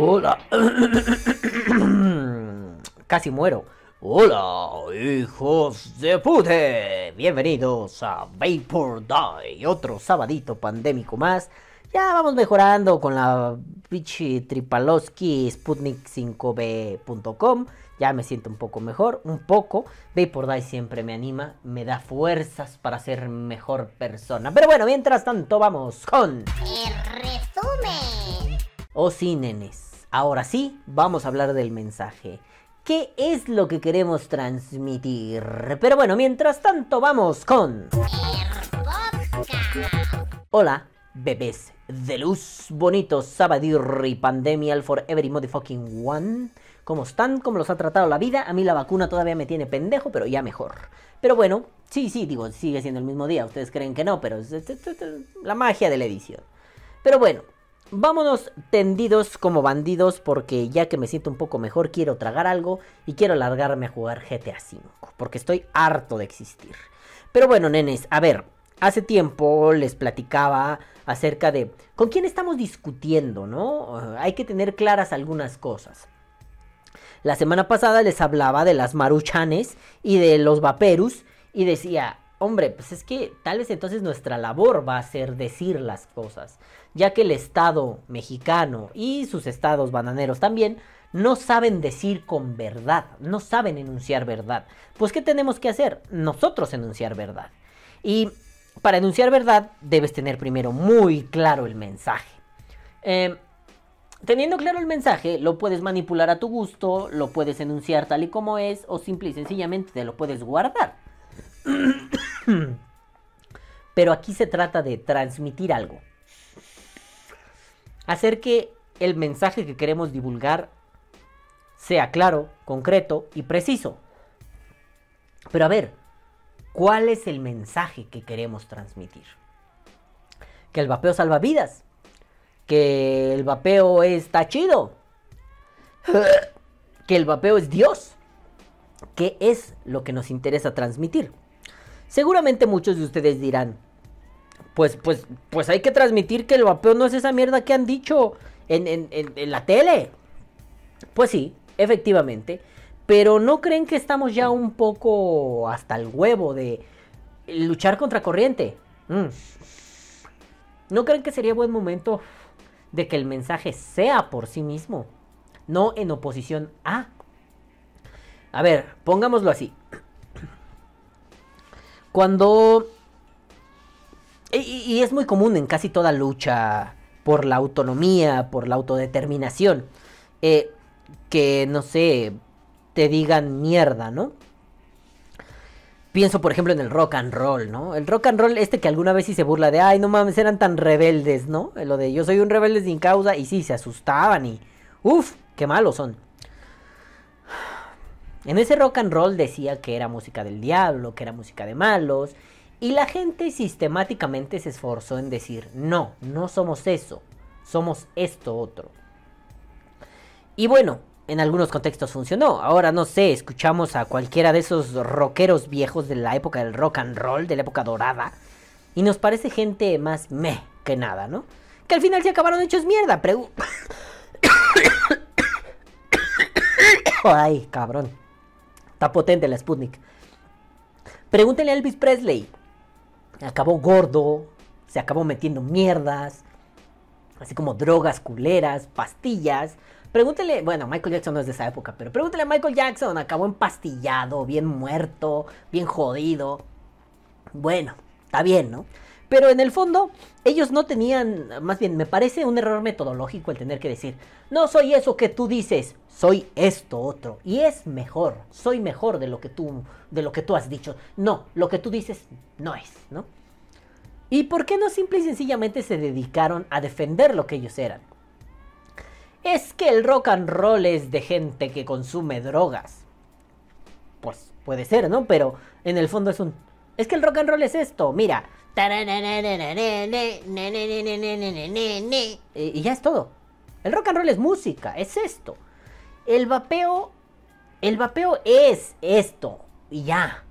Hola. Casi muero. Hola, hijos de pute. Bienvenidos a Vapor Die, otro sabadito pandémico más. Ya vamos mejorando con la bichi Tripaloski Sputnik 5b.com. Ya me siento un poco mejor, un poco. Vapor Die siempre me anima, me da fuerzas para ser mejor persona. Pero bueno, mientras tanto vamos con... El resumen. Oh sí, nenes. Ahora sí, vamos a hablar del mensaje. ¿Qué es lo que queremos transmitir? Pero bueno, mientras tanto vamos con... Hola, bebés de luz, bonitos, Sabadirri, Pandemial for every motherfucking one. ¿Cómo están? ¿Cómo los ha tratado la vida? A mí la vacuna todavía me tiene pendejo, pero ya mejor. Pero bueno, sí, sí, digo, sigue siendo el mismo día. Ustedes creen que no, pero la magia de la edición. Pero bueno, vámonos tendidos como bandidos porque ya que me siento un poco mejor quiero tragar algo y quiero largarme a jugar GTA V porque estoy harto de existir. Pero bueno, nenes, a ver, hace tiempo les platicaba acerca de con quién estamos discutiendo, ¿no? Eh, hay que tener claras algunas cosas. La semana pasada les hablaba de las maruchanes y de los vaperus y decía, hombre, pues es que tal vez entonces nuestra labor va a ser decir las cosas, ya que el Estado mexicano y sus estados bananeros también no saben decir con verdad, no saben enunciar verdad. Pues ¿qué tenemos que hacer? Nosotros enunciar verdad. Y para enunciar verdad debes tener primero muy claro el mensaje. Eh, Teniendo claro el mensaje, lo puedes manipular a tu gusto, lo puedes enunciar tal y como es, o simple y sencillamente te lo puedes guardar. Pero aquí se trata de transmitir algo. Hacer que el mensaje que queremos divulgar sea claro, concreto y preciso. Pero a ver, ¿cuál es el mensaje que queremos transmitir? Que el vapeo salva vidas que el vapeo está chido, que el vapeo es Dios. ¿Qué es lo que nos interesa transmitir? Seguramente muchos de ustedes dirán, pues, pues, pues hay que transmitir que el vapeo no es esa mierda que han dicho en, en- en- la tele. Pues sí, efectivamente. Pero ¿no creen que estamos ya un poco hasta el huevo de luchar contra corriente? Mm. ¿No creen que sería buen momento de que el mensaje sea por sí mismo, no en oposición a? A ver, pongámoslo así. Cuando... Y, es muy común en casi toda lucha por la autonomía, por la autodeterminación, eh, que, no sé, te digan mierda, ¿no? Pienso, por ejemplo, en el rock and roll, ¿no? El rock and roll, este que alguna vez sí se burla de, ay, no mames, eran tan rebeldes, ¿no? Lo de yo soy un rebelde sin causa, y sí, se asustaban y, uff, qué malos son. En ese rock and roll decía que era música del diablo, que era música de malos, y la gente sistemáticamente se esforzó en decir, no, no somos eso, somos esto otro. Y bueno, en algunos contextos funcionó. Ahora no sé, escuchamos a cualquiera de esos rockeros viejos de la época del rock and roll, de la época dorada, y nos parece gente más meh que nada, ¿no? Que al final se acabaron hechos mierda. Ay, cabrón. Está potente la Sputnik. Pregúntele a Elvis Presley. Acabó gordo, se acabó metiendo mierdas, así como drogas culeras, pastillas. Pregúntele, bueno, Michael Jackson no es de esa época, pero pregúntele a Michael Jackson, acabó empastillado, bien muerto, bien jodido. Bueno, está bien, ¿no? Pero en el fondo, ellos no tenían, más bien, me parece un error metodológico el tener que decir, no soy eso que tú dices, soy esto otro. Y es mejor, soy mejor de lo que tú, de lo que tú has dicho. No, lo que tú dices no es, ¿no? ¿Y por qué no simple y sencillamente se dedicaron a defender lo que ellos eran? Es que el rock and roll es de gente que consume drogas. Pues puede ser, ¿no? Pero en el fondo es un... Es que el rock and roll es esto, mira. Y ya es todo. El rock and roll es música, es esto. El vapeo... El vapeo es esto. Y ya.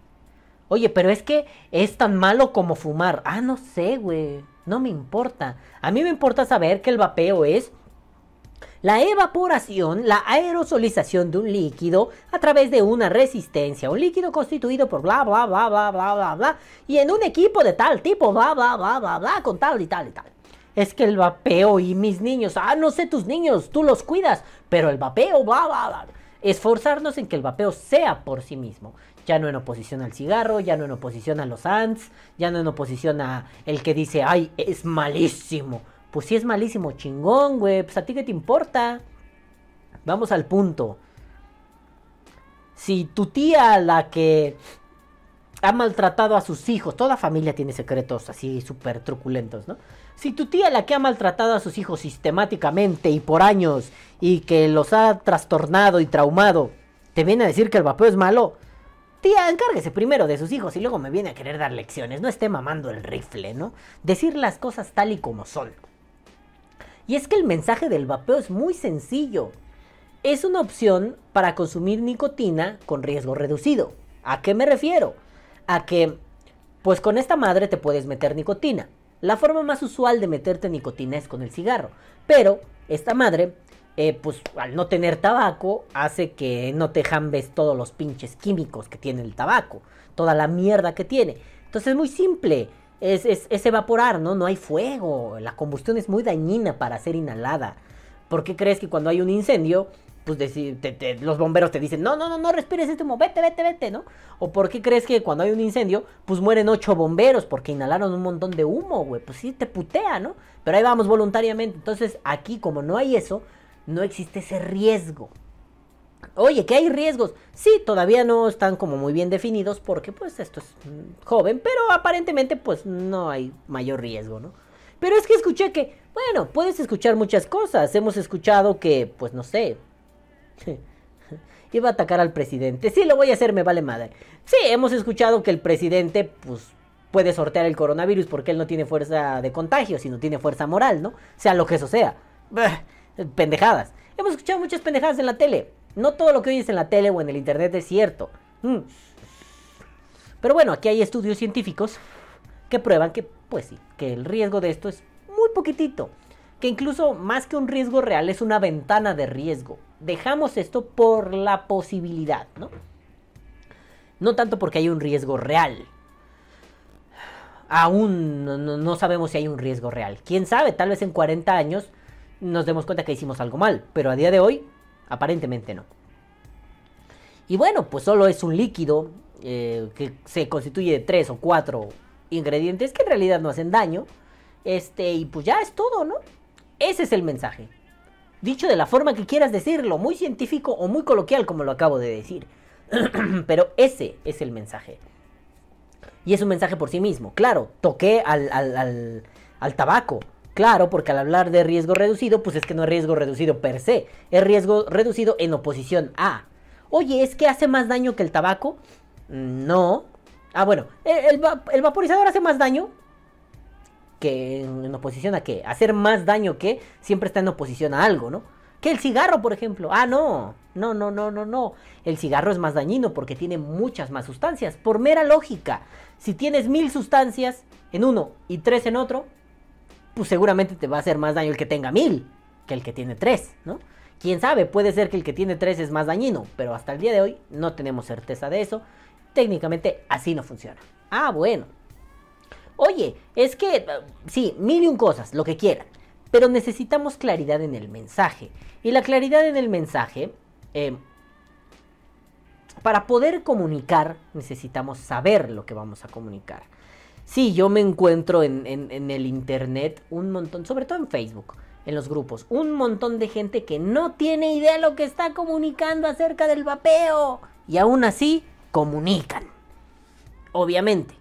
Oye, pero es que es tan malo como fumar. Ah, no sé, güey. No me importa. A mí me importa saber que el vapeo es La evaporación, la aerosolización de un líquido a través de una resistencia, un líquido constituido por bla bla bla bla bla bla bla y en un equipo de tal tipo bla bla bla bla bla con tal y tal y tal. Es que el vapeo y mis niños, ah, no sé tus niños, tú los cuidas, pero el vapeo bla bla bla. Esforzarnos en que el vapeo sea por sí mismo, ya no en oposición al cigarro, ya no en oposición a los ants, ya no en oposición a el que dice, "Ay, es malísimo." Pues si es malísimo, chingón, güey. Pues a ti qué te importa. Vamos al punto. Si tu tía, la que ha maltratado a sus hijos, toda familia tiene secretos así súper truculentos, ¿no? Si tu tía, la que ha maltratado a sus hijos sistemáticamente y por años y que los ha trastornado y traumado, te viene a decir que el vapeo es malo, tía, encárguese primero de sus hijos y luego me viene a querer dar lecciones. No esté mamando el rifle, ¿no? Decir las cosas tal y como son. Y es que el mensaje del vapeo es muy sencillo. Es una opción para consumir nicotina con riesgo reducido. ¿A qué me refiero? A que, pues con esta madre te puedes meter nicotina. La forma más usual de meterte nicotina es con el cigarro. Pero esta madre, eh, pues al no tener tabaco, hace que no te jambes todos los pinches químicos que tiene el tabaco. Toda la mierda que tiene. Entonces es muy simple es, es, evaporar, ¿no? No hay fuego. La combustión es muy dañina para ser inhalada. ¿Por qué crees que cuando hay un incendio, pues los bomberos te dicen, no, no, no, no respires este humo, vete, vete, vete, ¿no? ¿O por qué crees que cuando hay un incendio, pues mueren ocho bomberos porque inhalaron un montón de humo, güey? Pues sí, te putea, ¿no? Pero ahí vamos voluntariamente. Entonces aquí, como no hay eso, no existe ese riesgo. Oye, que hay riesgos. Sí, todavía no están como muy bien definidos porque pues esto es mm, joven, pero aparentemente pues no hay mayor riesgo, ¿no? Pero es que escuché que, bueno, puedes escuchar muchas cosas. Hemos escuchado que, pues no sé, iba a atacar al presidente. Sí, lo voy a hacer, me vale madre. Sí, hemos escuchado que el presidente, pues, puede sortear el coronavirus porque él no tiene fuerza de contagio, sino tiene fuerza moral, ¿no? Sea lo que eso sea. pendejadas. Hemos escuchado muchas pendejadas en la tele. No todo lo que oyes en la tele o en el internet es cierto. Mm. Pero bueno, aquí hay estudios científicos que prueban que, pues sí, que el riesgo de esto es muy poquitito. Que incluso más que un riesgo real es una ventana de riesgo. Dejamos esto por la posibilidad, ¿no? No tanto porque hay un riesgo real. Aún no, no, sabemos si hay un riesgo real. Quién sabe, tal vez en 40 años nos demos cuenta que hicimos algo mal. Pero a día de hoy Aparentemente no. Y bueno, pues solo es un líquido eh, que se constituye de tres o cuatro ingredientes que en realidad no hacen daño. Este, y pues ya es todo, ¿no? Ese es el mensaje. Dicho de la forma que quieras decirlo, muy científico o muy coloquial como lo acabo de decir. Pero ese es el mensaje. Y es un mensaje por sí mismo. Claro, toqué al, al, al tabaco, Claro, porque al hablar de riesgo reducido, pues es que no es riesgo reducido per se, es riesgo reducido en oposición a. Oye, ¿es que hace más daño que el tabaco? No. Ah, bueno, el, vaporizador hace más daño que en, oposición a qué? Hacer más daño que siempre está en oposición a algo, ¿no? Que el cigarro, por ejemplo. Ah, no. No, no, no, no, no. El cigarro es más dañino porque tiene muchas más sustancias. Por mera lógica. Si tienes mil sustancias en uno y tres en otro, pues seguramente te va a hacer más daño el que tenga mil que el que tiene tres, ¿no? Quién sabe, puede ser que el que tiene tres es más dañino, pero hasta el día de hoy no tenemos certeza de eso. Técnicamente así no funciona. Ah, bueno. Oye, es que, sí, mil y un cosas, lo que quieran, pero necesitamos claridad en el mensaje. Y la claridad en el mensaje, eh, para poder comunicar, necesitamos saber lo que vamos a comunicar. Sí, yo me encuentro en, el internet un montón, sobre todo en Facebook, en los grupos, un montón de gente que no tiene idea de lo que está comunicando acerca del vapeo. Y aún así, comunican. Obviamente,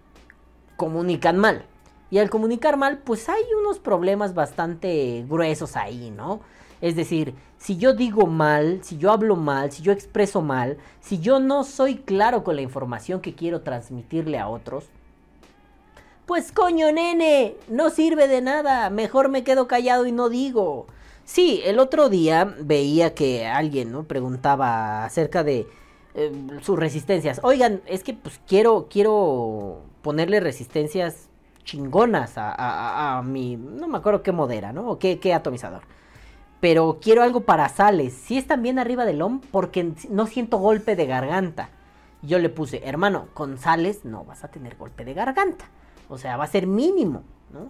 comunican mal. Y al comunicar mal, pues hay unos problemas bastante gruesos ahí, ¿no? Es decir, si yo digo mal, si yo hablo mal, si yo expreso mal, si yo no soy claro con la información que quiero transmitirle a otros, pues coño, nene, no sirve de nada, mejor me quedo callado y no digo. Sí, el otro día veía que alguien ¿no? preguntaba acerca de eh, sus resistencias. Oigan, es que pues quiero, quiero ponerle resistencias chingonas a, a, mi... No me acuerdo qué modera, ¿no? O qué, qué atomizador. pero quiero algo para sales. Si es también arriba del OM, porque no siento golpe de garganta. Yo le puse, hermano, con sales no vas a tener golpe de garganta. O sea, va a ser mínimo, ¿no?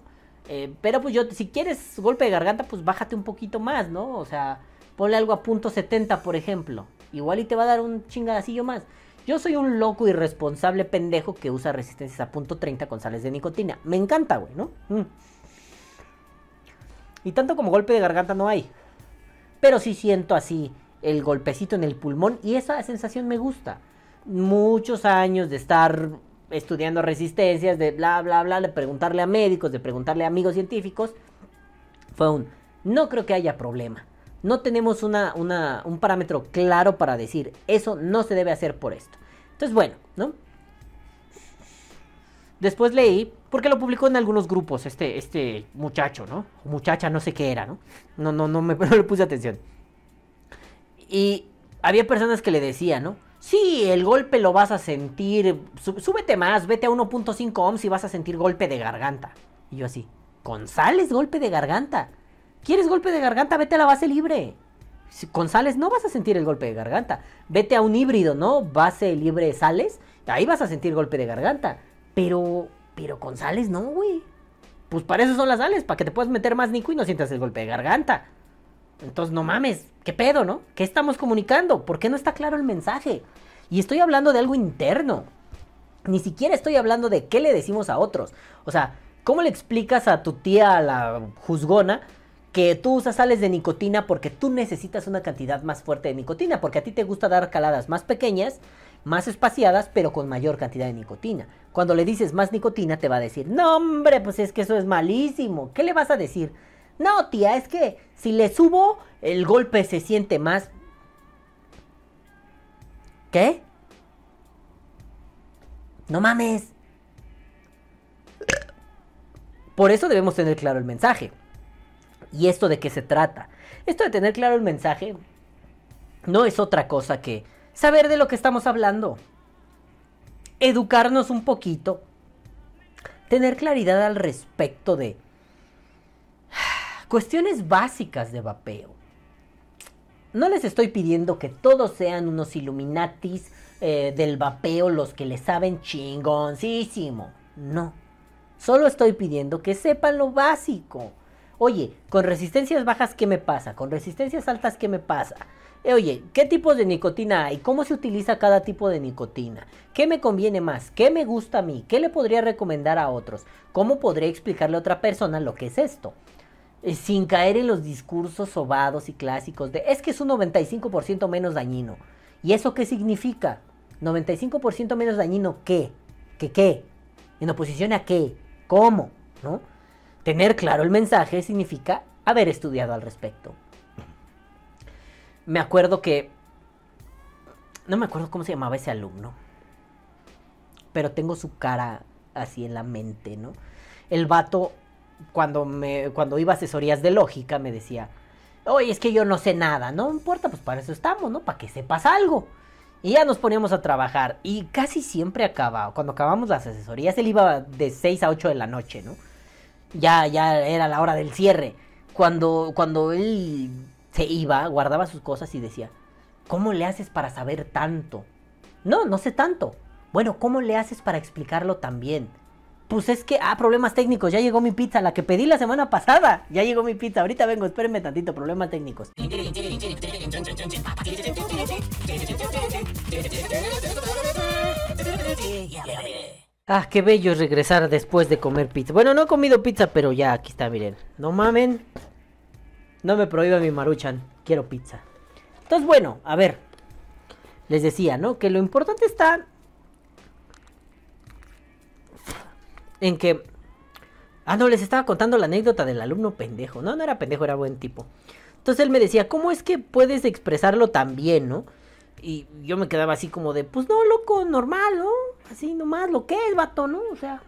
Eh, pero pues yo, si quieres golpe de garganta, pues bájate un poquito más, ¿no? O sea, ponle algo a punto 70, por ejemplo. Igual y te va a dar un chingadacillo más. Yo soy un loco irresponsable pendejo que usa resistencias a punto 30 con sales de nicotina. Me encanta, güey, ¿no? Mm. Y tanto como golpe de garganta no hay. Pero sí siento así el golpecito en el pulmón y esa sensación me gusta. Muchos años de estar estudiando resistencias, de bla, bla, bla, de preguntarle a médicos, de preguntarle a amigos científicos, fue un, no creo que haya problema. No tenemos una, un parámetro claro para decir, eso no se debe hacer por esto. Entonces, bueno, ¿no? Después leí, porque lo publicó en algunos grupos, este, este muchacho, ¿no? muchacha, no sé qué era, ¿no? No, no, no, me, no le puse atención. Y había personas que le decían, ¿no? Sí, el golpe lo vas a sentir. Súbete más, vete a 1.5 ohms y vas a sentir golpe de garganta. Y yo así, con sales golpe de garganta. ¿Quieres golpe de garganta? Vete a la base libre. con sales no vas a sentir el golpe de garganta. Vete a un híbrido, ¿no? Base libre sales. Ahí vas a sentir golpe de garganta. Pero, pero con sales no, güey. Pues para eso son las sales, para que te puedas meter más nico y no sientas el golpe de garganta. Entonces, no mames, ¿qué pedo, no? ¿Qué estamos comunicando? ¿Por qué no está claro el mensaje? Y estoy hablando de algo interno. Ni siquiera estoy hablando de qué le decimos a otros. O sea, ¿cómo le explicas a tu tía, la juzgona, que tú usas sales de nicotina porque tú necesitas una cantidad más fuerte de nicotina? Porque a ti te gusta dar caladas más pequeñas más espaciadas, pero con mayor cantidad de nicotina. Cuando le dices más nicotina, te va a decir, no hombre, pues es que eso es malísimo. ¿Qué le vas a decir? No, tía, es que si le subo, el golpe se siente más. ¿Qué? No mames. Por eso debemos tener claro el mensaje. ¿Y esto de qué se trata? Esto de tener claro el mensaje no es otra cosa que saber de lo que estamos hablando, educarnos un poquito, tener claridad al respecto de cuestiones básicas de vapeo. No les estoy pidiendo que todos sean unos Illuminatis eh, del vapeo, los que le saben chingoncísimo. No. Solo estoy pidiendo que sepan lo básico. Oye, con resistencias bajas, ¿qué me pasa? Con resistencias altas, ¿qué me pasa? Eh, oye, ¿qué tipos de nicotina hay? ¿Cómo se utiliza cada tipo de nicotina? ¿Qué me conviene más? ¿Qué me gusta a mí? ¿Qué le podría recomendar a otros? ¿Cómo podría explicarle a otra persona lo que es esto? Eh, sin caer en los discursos sobados y clásicos de es que es un 95% menos dañino. ¿Y eso qué significa? ¿95% menos dañino qué? ¿Qué qué? ¿En oposición a qué? ¿Cómo? ¿No? Tener claro el mensaje significa haber estudiado al respecto me acuerdo que... No me acuerdo cómo se llamaba ese alumno. Pero tengo su cara así en la mente, ¿no? El vato, cuando, me, cuando iba a asesorías de lógica, me decía, oye, es que yo no sé nada, no importa, pues para eso estamos, ¿no? Para que sepas algo. Y ya nos poníamos a trabajar. Y casi siempre acababa. Cuando acabamos las asesorías, él iba de 6 a 8 de la noche, ¿no? Ya, ya era la hora del cierre. Cuando, cuando él se iba, guardaba sus cosas y decía, ¿cómo le haces para saber tanto? No, no sé tanto. Bueno, ¿cómo le haces para explicarlo también? Pues es que, ah, problemas técnicos, ya llegó mi pizza, la que pedí la semana pasada. Ya llegó mi pizza, ahorita vengo, espérenme tantito, problemas técnicos. Ah, qué bello es regresar después de comer pizza. Bueno, no he comido pizza, pero ya, aquí está, miren. No mamen. No me prohíbe mi maruchan. Quiero pizza. Entonces, bueno, a ver. Les decía, ¿no? Que lo importante está en que... Ah, no, les estaba contando la anécdota del alumno pendejo. No, no era pendejo, era buen tipo. Entonces él me decía, ¿cómo es que puedes expresarlo tan bien, no? Y yo me quedaba así como de, pues no, loco, normal, ¿no? Así nomás, lo que es, vato, ¿no? O sea,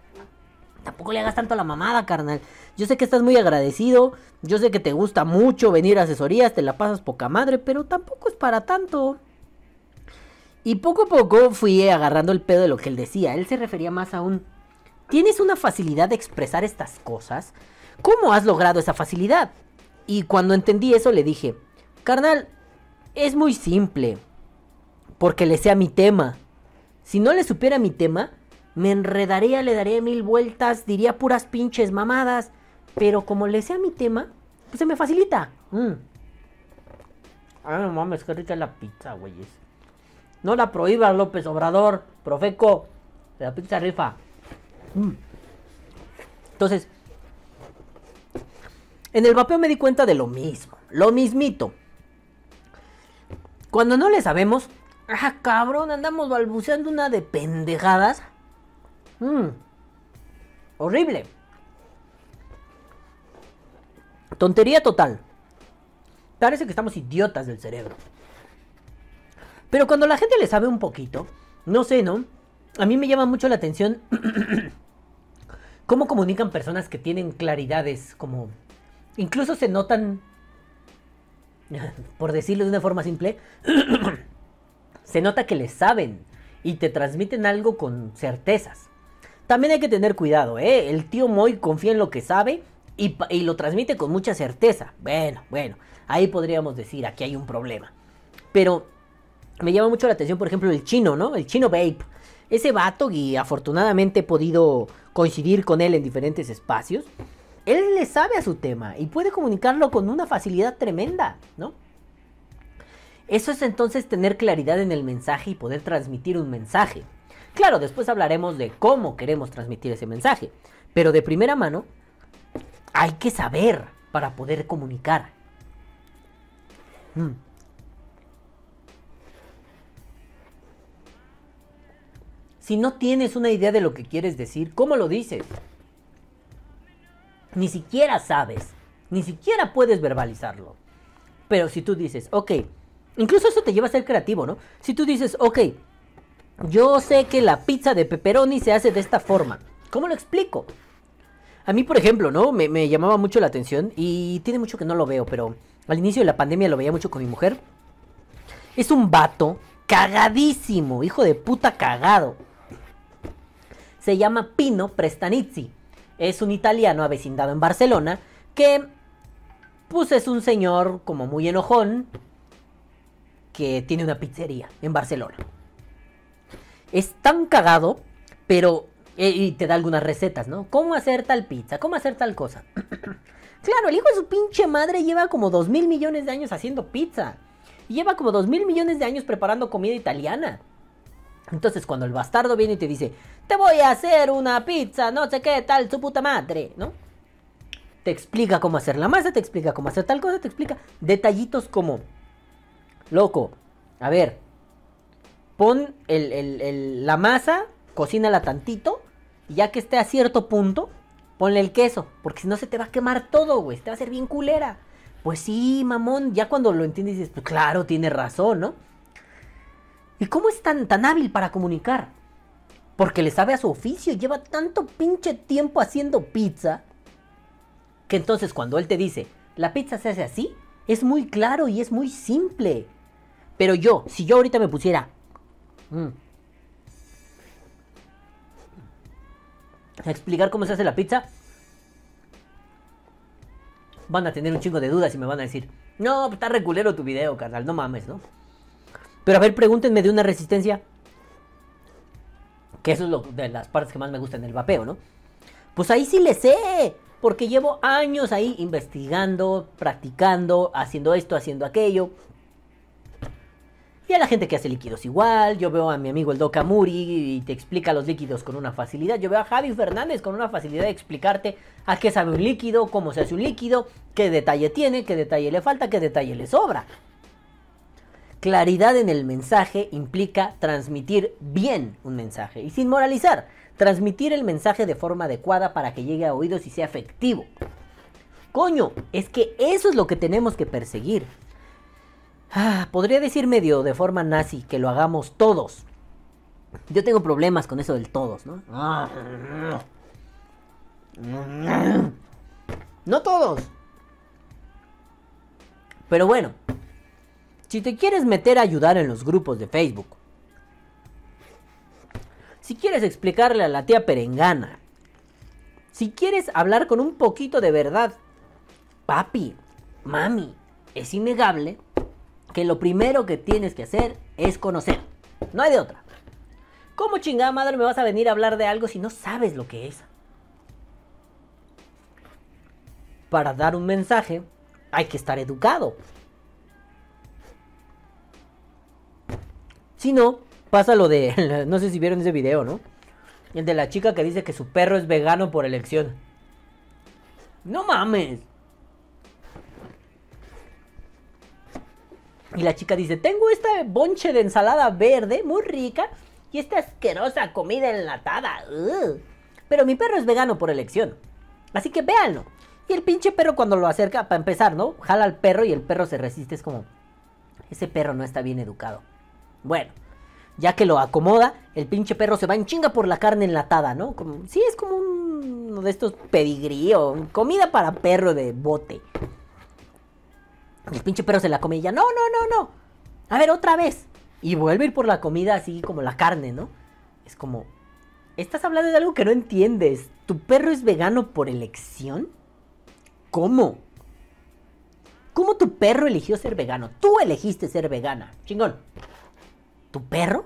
tampoco le hagas tanto a la mamada, carnal. Yo sé que estás muy agradecido, yo sé que te gusta mucho venir a asesorías, te la pasas poca madre, pero tampoco es para tanto. Y poco a poco fui agarrando el pedo de lo que él decía. Él se refería más a un... ¿Tienes una facilidad de expresar estas cosas? ¿Cómo has logrado esa facilidad? Y cuando entendí eso le dije, carnal, es muy simple. Porque le sea mi tema. Si no le supiera mi tema, me enredaría, le daría mil vueltas, diría puras pinches mamadas. Pero como le sea mi tema, pues se me facilita. Mm. Ay, no mames, qué rica la pizza, güeyes. No la prohíbas, López Obrador, Profeco. La pizza rifa. Mm. Entonces, en el vapeo me di cuenta de lo mismo, lo mismito. Cuando no le sabemos, ah, cabrón, andamos balbuceando una de pendejadas. Mm. Horrible. Tontería total. Parece que estamos idiotas del cerebro. Pero cuando la gente le sabe un poquito, no sé, ¿no? A mí me llama mucho la atención cómo comunican personas que tienen claridades, como incluso se notan, por decirlo de una forma simple, se nota que le saben y te transmiten algo con certezas. También hay que tener cuidado, ¿eh? El tío Moy confía en lo que sabe y, y lo transmite con mucha certeza. Bueno, bueno, ahí podríamos decir, aquí hay un problema. Pero me llama mucho la atención, por ejemplo, el chino, ¿no? El chino Babe. Ese vato, y afortunadamente he podido coincidir con él en diferentes espacios, él le sabe a su tema y puede comunicarlo con una facilidad tremenda, ¿no? Eso es entonces tener claridad en el mensaje y poder transmitir un mensaje. Claro, después hablaremos de cómo queremos transmitir ese mensaje, pero de primera mano hay que saber para poder comunicar. Mm. Si no tienes una idea de lo que quieres decir, ¿cómo lo dices? Ni siquiera sabes, ni siquiera puedes verbalizarlo. Pero si tú dices, ok, incluso eso te lleva a ser creativo, ¿no? Si tú dices, ok, yo sé que la pizza de pepperoni se hace de esta forma, ¿cómo lo explico? A mí, por ejemplo, ¿no? Me, llamaba mucho la atención y tiene mucho que no lo veo, pero al inicio de la pandemia lo veía mucho con mi mujer. Es un vato cagadísimo, hijo de puta cagado. Se llama Pino Prestanizzi. Es un italiano avecindado en Barcelona que, pues es un señor como muy enojón que tiene una pizzería en Barcelona. Es tan cagado, pero... eh, Y te da algunas recetas, ¿no? ¿Cómo hacer tal pizza? ¿Cómo hacer tal cosa? claro, el hijo de su pinche madre lleva como dos mil millones de años haciendo pizza. Lleva como dos mil millones de años preparando comida italiana. Entonces cuando el bastardo viene y te dice, te voy a hacer una pizza, no sé qué tal, su puta madre, ¿no? Te explica cómo hacer la masa, te explica cómo hacer tal cosa, te explica detallitos como, loco, a ver, pon el- el- la masa, cocínala tantito, y ya que esté a cierto punto, ponle el queso, porque si no se te va a quemar todo, güey, te va a hacer bien culera. Pues sí, mamón, ya cuando lo entiendes dices, pues claro, tiene razón, ¿no? ¿Y cómo es tan, tan hábil para comunicar? Porque le sabe a su oficio, lleva tanto pinche tiempo haciendo pizza, que entonces cuando él te dice, la pizza se hace así, es muy claro y es muy simple. Pero yo, si yo ahorita me pusiera... mm, a explicar cómo se hace la pizza, van a tener un chingo de dudas y me van a decir, no, pues está reculero tu video, carnal, no mames, ¿no? Pero a ver, pregúntenme de una resistencia. Que eso es lo, de las partes que más me gustan del vapeo, ¿no? Pues ahí sí le sé. Porque llevo años ahí investigando, practicando, haciendo esto, haciendo aquello. Y a la gente que hace líquidos igual. Yo veo a mi amigo el Doc Amuri y te explica los líquidos con una facilidad. Yo veo a Javi Fernández con una facilidad de explicarte a qué sabe un líquido, cómo se hace un líquido, qué detalle tiene, qué detalle le falta, qué detalle le sobra. Claridad en el mensaje implica transmitir bien un mensaje y sin moralizar, transmitir el mensaje de forma adecuada para que llegue a oídos y sea efectivo. Coño, es que eso es lo que tenemos que perseguir. Ah, podría decir medio de forma nazi que lo hagamos todos. Yo tengo problemas con eso del todos, ¿no? No todos. Pero bueno, si te quieres meter a ayudar en los grupos de Facebook, si quieres explicarle a la tía Perengana, si quieres hablar con un poquito de verdad, papi, mami, es innegable que lo primero que tienes que hacer es conocer. No hay de otra. ¿Cómo chingada madre me vas a venir a hablar de algo si no sabes lo que es? Para dar un mensaje hay que estar educado. Si no, pasa lo de. No sé si vieron ese video, ¿no? El de la chica que dice que su perro es vegano por elección. No mames. Y la chica dice, tengo esta bonche de ensalada verde muy rica y esta asquerosa comida enlatada. Pero mi perro es vegano por elección. Así que véanlo. Y el pinche perro cuando lo acerca, para empezar, ¿no? Jala al perro y el perro se resiste. Es como, ese perro no está bien educado. Bueno, ya que lo acomoda, el pinche perro se va en chinga por la carne enlatada, ¿no? Como, sí, es como un- uno de estos pedigrí o comida para perro de bote. El pinche perro se la come y ya, no, no, no, no. A ver, otra vez. Y vuelve a ir por la comida así como la carne, ¿no? Es como, estás hablando de algo que no entiendes. ¿Tu perro es vegano por elección? ¿Cómo? ¿Cómo tu perro eligió ser vegano? Tú elegiste ser vegana. Chingón. ¿Tu perro?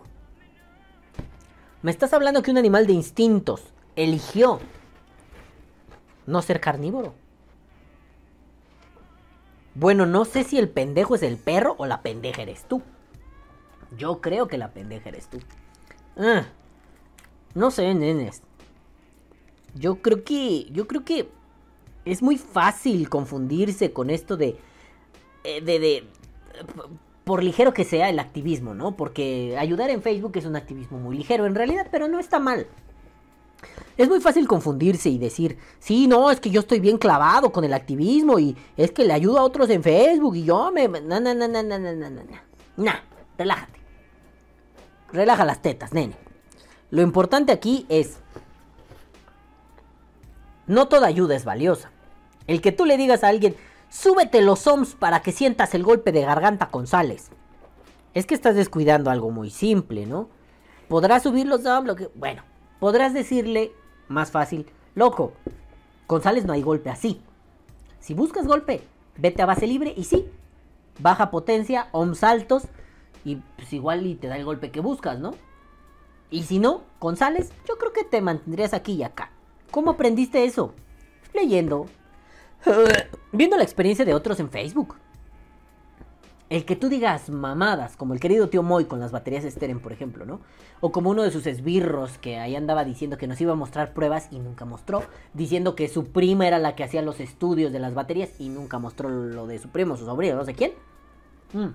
Me estás hablando que un animal de instintos eligió no ser carnívoro. Bueno, no sé si el pendejo es el perro o la pendeja eres tú. Yo creo que la pendeja eres tú. Ah, no sé, nenes. Yo creo que. Yo creo que. Es muy fácil confundirse con esto de. eh, de. de. Por ligero que sea el activismo, ¿no? Porque ayudar en Facebook es un activismo muy ligero en realidad, pero no está mal. Es muy fácil confundirse y decir, sí, no, es que yo estoy bien clavado con el activismo y es que le ayudo a otros en Facebook y yo me... No, no, no, no, no, no, no, no. Nah, relájate. Relaja las tetas, nene. Lo importante aquí es... No toda ayuda es valiosa. El que tú le digas a alguien, súbete los ohms para que sientas el golpe de garganta con sales. Es que estás descuidando algo muy simple, ¿no? Podrás subir los ohms, lo que... Bueno, podrás decirle más fácil, loco, con sales no hay golpe así. Si buscas golpe, vete a base libre y sí, baja potencia, ohms altos y pues igual y te da el golpe que buscas, ¿no? Y si no, con sales, yo creo que te mantendrías aquí y acá. ¿Cómo aprendiste eso? Leyendo. Viendo la experiencia de otros en Facebook. El que tú digas mamadas, como el querido tío Moy con las baterías Steren, por ejemplo, ¿no? O como uno de sus esbirros que ahí andaba diciendo que nos iba a mostrar pruebas y nunca mostró. Diciendo que su prima era la que hacía los estudios de las baterías y nunca mostró lo de su primo, su sobrino, no sé quién. Mm.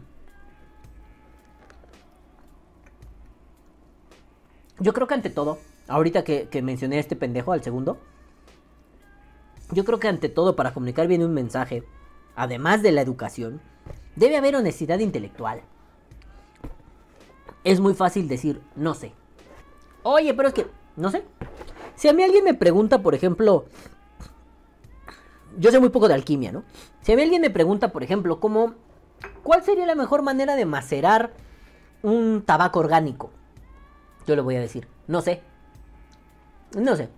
Yo creo que ante todo, ahorita que, que mencioné a este pendejo al segundo, yo creo que ante todo para comunicar bien un mensaje, además de la educación, debe haber honestidad intelectual. Es muy fácil decir, no sé. Oye, pero es que, no sé. Si a mí alguien me pregunta, por ejemplo, yo sé muy poco de alquimia, ¿no? Si a mí alguien me pregunta, por ejemplo, cómo, ¿cuál sería la mejor manera de macerar un tabaco orgánico? Yo le voy a decir, no sé. No sé.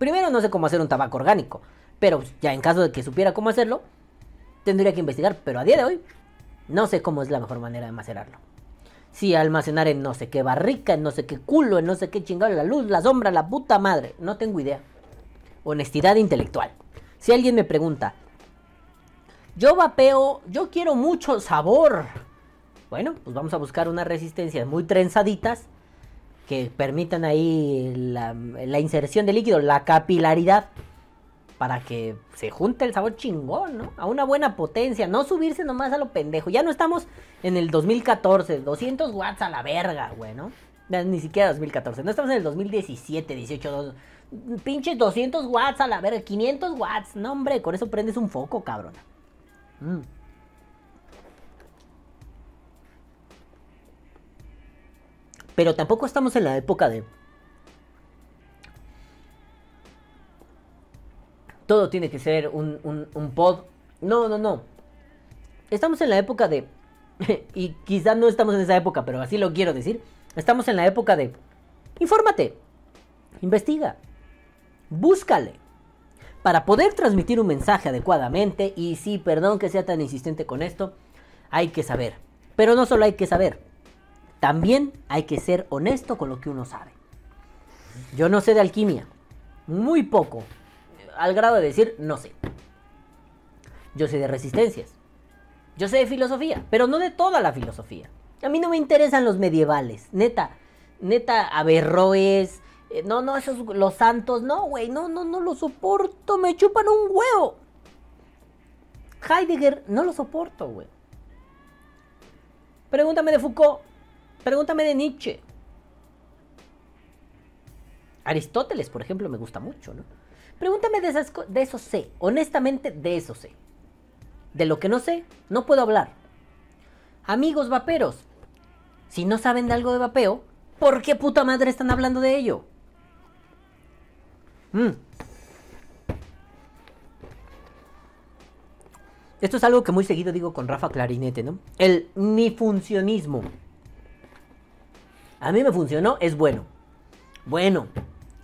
Primero no sé cómo hacer un tabaco orgánico, pero ya en caso de que supiera cómo hacerlo, tendría que investigar, pero a día de hoy no sé cómo es la mejor manera de macerarlo. Si almacenar en no sé qué barrica, en no sé qué culo, en no sé qué chingado, la luz, la sombra, la puta madre, no tengo idea. Honestidad intelectual. Si alguien me pregunta, yo vapeo, yo quiero mucho sabor. Bueno, pues vamos a buscar unas resistencias muy trenzaditas que permitan ahí la, inserción de líquido, la capilaridad, para que se junte el sabor chingón, ¿no? A una buena potencia, no subirse nomás a lo pendejo. Ya no estamos en el 2014, 200 watts a la verga, güey, ¿no? Ni siquiera 2014, no estamos en el 2017, 18, dos- pinches 200 watts a la verga, 500 watts, no hombre, con eso prendes un foco, cabrón. Mm. Pero tampoco estamos en la época de... Todo tiene que ser un, un, pod. No, no, no. Estamos en la época de... y quizás no estamos en esa época, pero así lo quiero decir. Estamos en la época de... Infórmate. Investiga. Búscale. para poder transmitir un mensaje adecuadamente, y sí, perdón que sea tan insistente con esto, hay que saber. Pero no solo hay que saber, también hay que ser honesto con lo que uno sabe. Yo no sé de alquimia, muy poco, al grado de decir no sé. Yo sé de resistencias, yo sé de filosofía, pero no de toda la filosofía. A mí no me interesan los medievales, neta, neta, Averroes, eh, no, no, esos, los santos, no, güey, no, no, no lo soporto, me chupan un huevo. Heidegger, no lo soporto, güey. Pregúntame de Foucault, pregúntame de Nietzsche. Aristóteles, por ejemplo, me gusta mucho, ¿no? Pregúntame de, esas, de eso sé, honestamente de eso sé. De lo que no sé, no puedo hablar. Amigos vaperos, si no saben de algo de vapeo, ¿por qué puta madre están hablando de ello? Mm. Esto es algo que muy seguido digo con Rafa Clarinete, ¿no? El mi funcionismo. A mí me funcionó, es bueno. Bueno,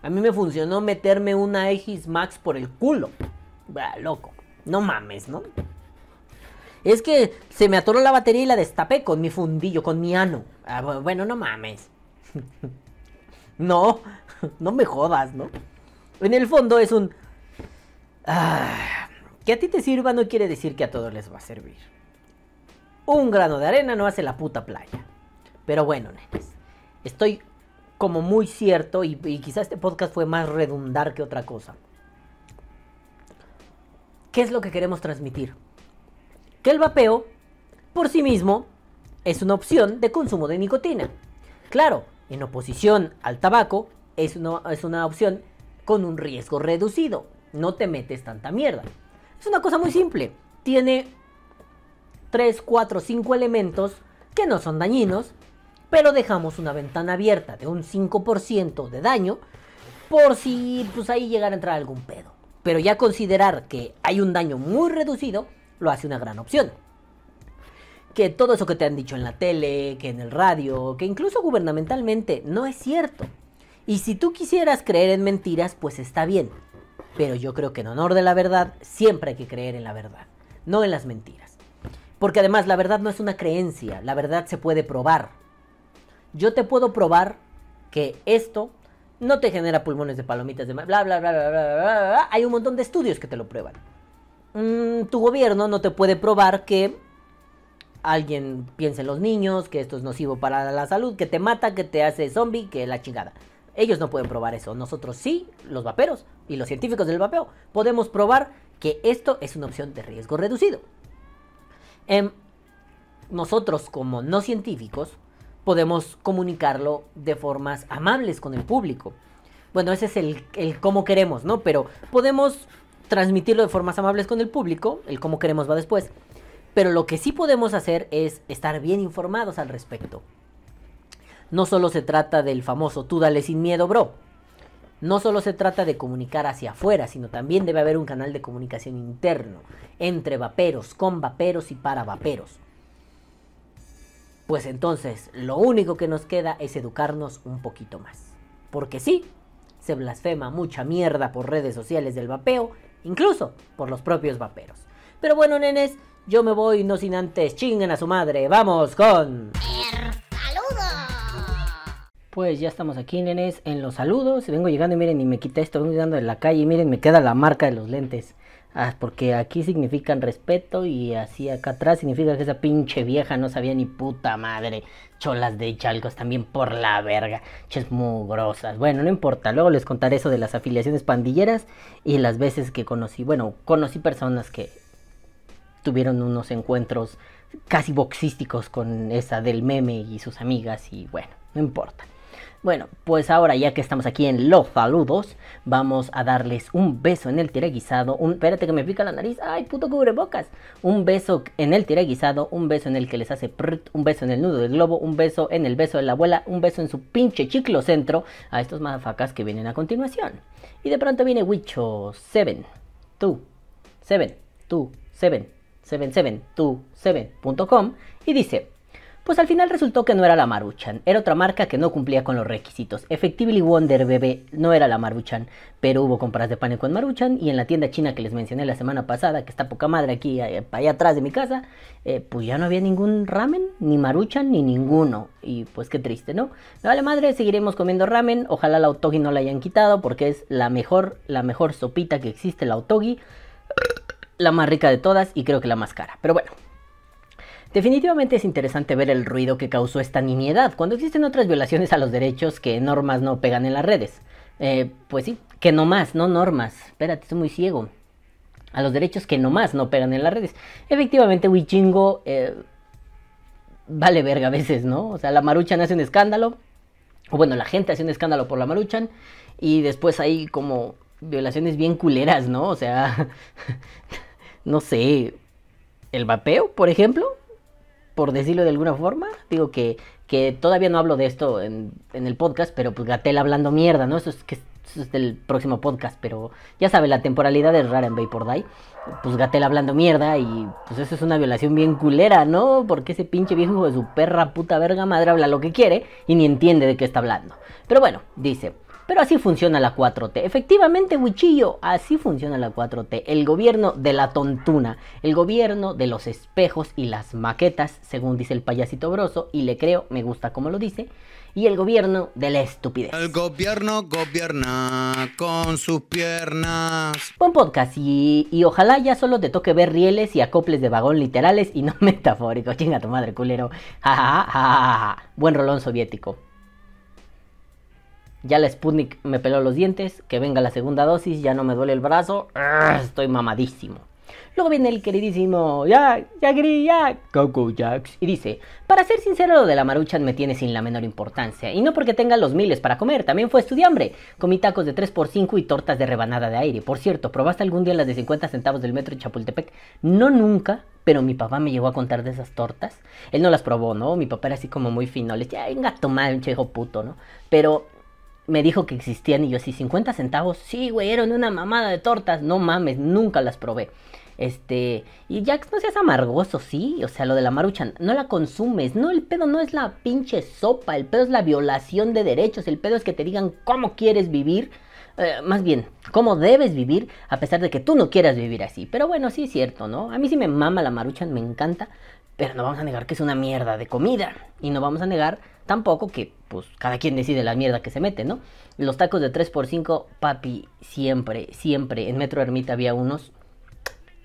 a mí me funcionó meterme una Aegis Max por el culo. Bah, loco, no mames, ¿no? Es que se me atoró la batería y la destapé con mi fundillo, con mi ano. Ah, bueno, no mames. no, no me jodas, ¿no? En el fondo es un... Ah, que a ti te sirva no quiere decir que a todos les va a servir. Un grano de arena no hace la puta playa. Pero bueno, nenes. Estoy como muy cierto y, quizá este podcast fue más redundar que otra cosa. ¿Qué es lo que queremos transmitir? Que el vapeo, por sí mismo, es una opción de consumo de nicotina. Claro, en oposición al tabaco, es una, es una opción con un riesgo reducido. No te metes tanta mierda. Es una cosa muy simple. Tiene 3, 4, 5 elementos que no son dañinos, pero dejamos una ventana abierta de un 5% de daño por si pues ahí llegara a entrar algún pedo. Pero ya considerar que hay un daño muy reducido lo hace una gran opción. Que todo eso que te han dicho en la tele, que en el radio, que incluso gubernamentalmente no es cierto. Y si tú quisieras creer en mentiras, pues está bien. Pero yo creo que en honor de la verdad, siempre hay que creer en la verdad, no en las mentiras. Porque además la verdad no es una creencia, la verdad se puede probar. Yo te puedo probar que esto no te genera pulmones de palomitas de bla bla bla bla bla bla bla. Hay un montón de estudios que te lo prueban. Mm, tu gobierno no te puede probar que alguien piense en los niños, que esto es nocivo para la salud, que te mata, que te hace zombie, que la chingada. Ellos no pueden probar eso. Nosotros sí, los vaperos y los científicos del vapeo, podemos probar que esto es una opción de riesgo reducido. Em, nosotros como no científicos podemos comunicarlo de formas amables con el público. Bueno, ese es el, el cómo queremos, ¿no? Pero podemos transmitirlo de formas amables con el público, el cómo queremos va después. Pero lo que sí podemos hacer es estar bien informados al respecto. No solo se trata del famoso tú dale sin miedo, bro. No solo se trata de comunicar hacia afuera, sino también debe haber un canal de comunicación interno entre vaperos, con vaperos y para vaperos. Pues entonces, lo único que nos queda es educarnos un poquito más. Porque sí, se blasfema mucha mierda por redes sociales del vapeo, incluso por los propios vaperos. Pero bueno, nenes, yo me voy no sin antes chinguen a su madre. Vamos con... El saludo. Pues ya estamos aquí, nenes, en los saludos. Vengo llegando y miren, y me quité esto, vengo llegando de la calle y miren, me queda la marca de los lentes. Ah, porque aquí significan respeto y así acá atrás significa que esa pinche vieja no sabía ni puta madre. Cholas de chalcos también por la verga. Ches mugrosas. Bueno, no importa. Luego les contaré eso de las afiliaciones pandilleras y las veces que conocí. Bueno, conocí personas que tuvieron unos encuentros casi boxísticos con esa del meme y sus amigas y bueno, no importa. Bueno, pues ahora ya que estamos aquí en los saludos, vamos a darles un beso en el tiraguisado. Un, espérate que me pica la nariz. Ay, puto cubrebocas. Un beso en el tiraguisado, un beso en el que les hace prrt, un beso en el nudo del globo, un beso en el beso de la abuela, un beso en su pinche chiclo centro a estos madafacas que vienen a continuación. Y de pronto viene Wicho 7, 2, 7, 2, 7, 7727.com y dice, Pues al final resultó que no era la Maruchan, era otra marca que no cumplía con los requisitos. Effectively Wonder Bebé no era la Maruchan, pero hubo compras de pánico en Maruchan y en la tienda china que les mencioné la semana pasada, que está poca madre aquí, eh, allá atrás de mi casa, eh, pues ya no había ningún ramen, ni Maruchan, ni ninguno. Y pues qué triste, ¿no? Me vale madre, seguiremos comiendo ramen, ojalá la Otogi no la hayan quitado porque es la mejor, la mejor sopita que existe, la Otogi. La más rica de todas y creo que la más cara. Pero bueno, Definitivamente es interesante ver el ruido que causó esta nimiedad, cuando existen otras violaciones a los derechos que normas no pegan en las redes. Eh, pues sí, que no más, no normas. Espérate, estoy muy ciego. A los derechos que no más no pegan en las redes. Efectivamente, Wichingo eh, vale verga a veces, ¿no? O sea, la Maruchan hace un escándalo. O bueno, la gente hace un escándalo por la Maruchan. Y después hay como violaciones bien culeras, ¿no? O sea, no sé. El vapeo, por ejemplo por decirlo de alguna forma. Digo que, que todavía no hablo de esto en, en el podcast, pero pues Gatel hablando mierda, ¿no? Eso es, que, eso es del próximo podcast, pero ya sabe, la temporalidad es rara en Vapor Die. Pues Gatel hablando mierda y pues eso es una violación bien culera, ¿no? Porque ese pinche viejo de su perra puta verga madre habla lo que quiere y ni entiende de qué está hablando. Pero bueno, dice... Pero así funciona la 4T. Efectivamente, Huichillo, así funciona la 4T. El gobierno de la tontuna, el gobierno de los espejos y las maquetas, según dice el payasito broso, y le creo, me gusta como lo dice, y el gobierno de la estupidez. El gobierno gobierna con sus piernas. Buen podcast y, y, ojalá ya solo te toque ver rieles y acoples de vagón literales y no metafóricos. Chinga tu madre, culero. Ja, ja, ja, ja, Buen rolón soviético. Ya la Sputnik me peló los dientes, que venga la segunda dosis, ya no me duele el brazo, estoy mamadísimo. Luego viene el queridísimo Jack, Jackry, Jack, Coco Jacks, y dice, para ser sincero lo de la maruchan me tiene sin la menor importancia, y no porque tenga los miles para comer, también fue estudiambre, comí tacos de 3x5 y tortas de rebanada de aire. Por cierto, ¿probaste algún día las de 50 centavos del metro de Chapultepec? No nunca, pero mi papá me llegó a contar de esas tortas. Él no las probó, ¿no? Mi papá era así como muy fino, le decía, venga, toma un chejo puto, ¿no? Pero me dijo que existían y yo así, 50 centavos, sí, güey, eran una mamada de tortas, no mames, nunca las probé. Este, y Jax, no seas amargoso, sí, o sea, lo de la maruchan, no la consumes, no, el pedo no es la pinche sopa, el pedo es la violación de derechos, el pedo es que te digan cómo quieres vivir, eh, más bien, cómo debes vivir, a pesar de que tú no quieras vivir así. Pero bueno, sí es cierto, ¿no? A mí sí me mama la maruchan, me encanta, pero no vamos a negar que es una mierda de comida, y no vamos a negar tampoco que pues cada quien decide la mierda que se mete, ¿no? Los tacos de 3x5, papi, siempre, siempre. En Metro Ermita había unos,